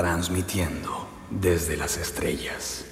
transmitiendo desde las estrellas.